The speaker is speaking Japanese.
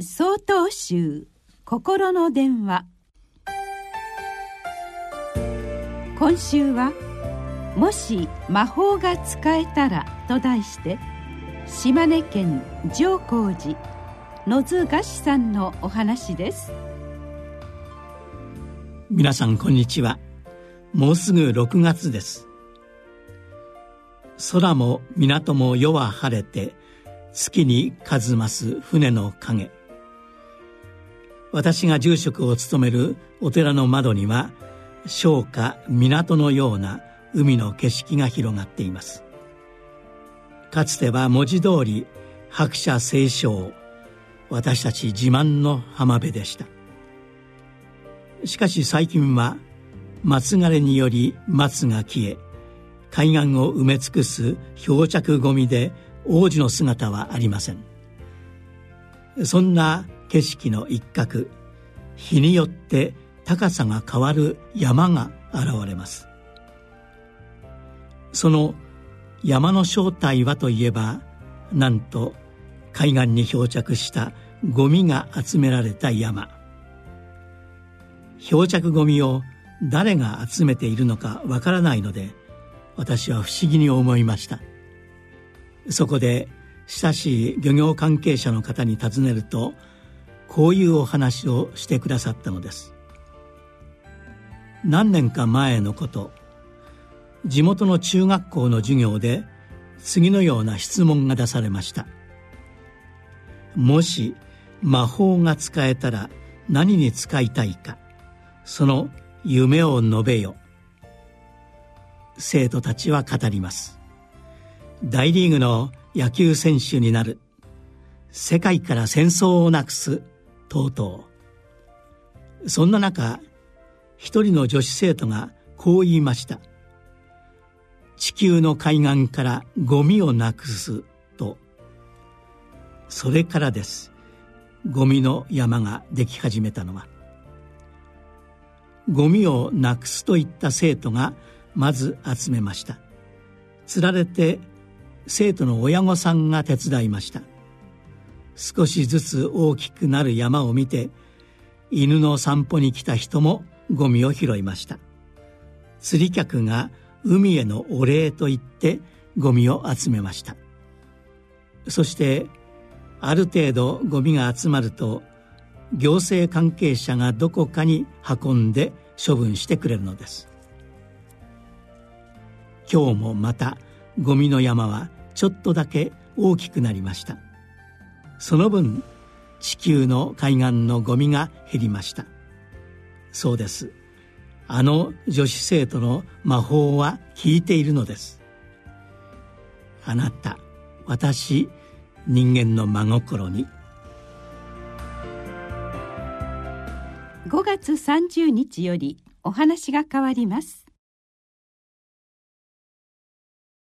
総統集心の電話。今週は「もし魔法が使えたら」と題して島根県上皇寺野津菓子さんのお話です。皆さんこんにちは。もうすぐ6月です。空も港も夜は晴れて月に数ます船の影。私が住職を務めるお寺の窓には商家港のような海の景色が広がっています。かつては文字通り白社清少私たち自慢の浜辺でした。しかし最近は松枯れにより松が消え海岸を埋め尽くす漂着ゴミで王子の姿はありません。そんな景色の一角日によって高さが変わる山が現れます。その山の正体はといえばなんと海岸に漂着したゴミが集められた山。漂着ゴミを誰が集めているのかわからないので私は不思議に思いました。そこで親しい漁業関係者の方に尋ねるとこういうお話をしてくださったのです。何年か前のこと地元の中学校の授業で次のような質問が出されました。もし魔法が使えたら何に使いたいかその夢を述べよ。生徒たちは語ります。大リーグの野球選手になる。世界から戦争をなくす。とうとう。そんな中一人の女子生徒がこう言いました。地球の海岸からゴミをなくすと。それからです。ゴミの山ができ始めたのは。ゴミをなくすといった生徒がまず集めました。つられて生徒の親御さんが手伝いました。少しずつ大きくなる山を見て犬の散歩に来た人もゴミを拾いました。釣り客が海へのお礼と言ってゴミを集めました。そしてある程度ゴミが集まると行政関係者がどこかに運んで処分してくれるのです。今日もまたゴミの山はちょっとだけ大きくなりました。その分地球の海岸のゴミが減りました。そうです。あの女子生徒の魔法は効いているのです。あなた私人間の真心に。5月30日よりお話が変わります。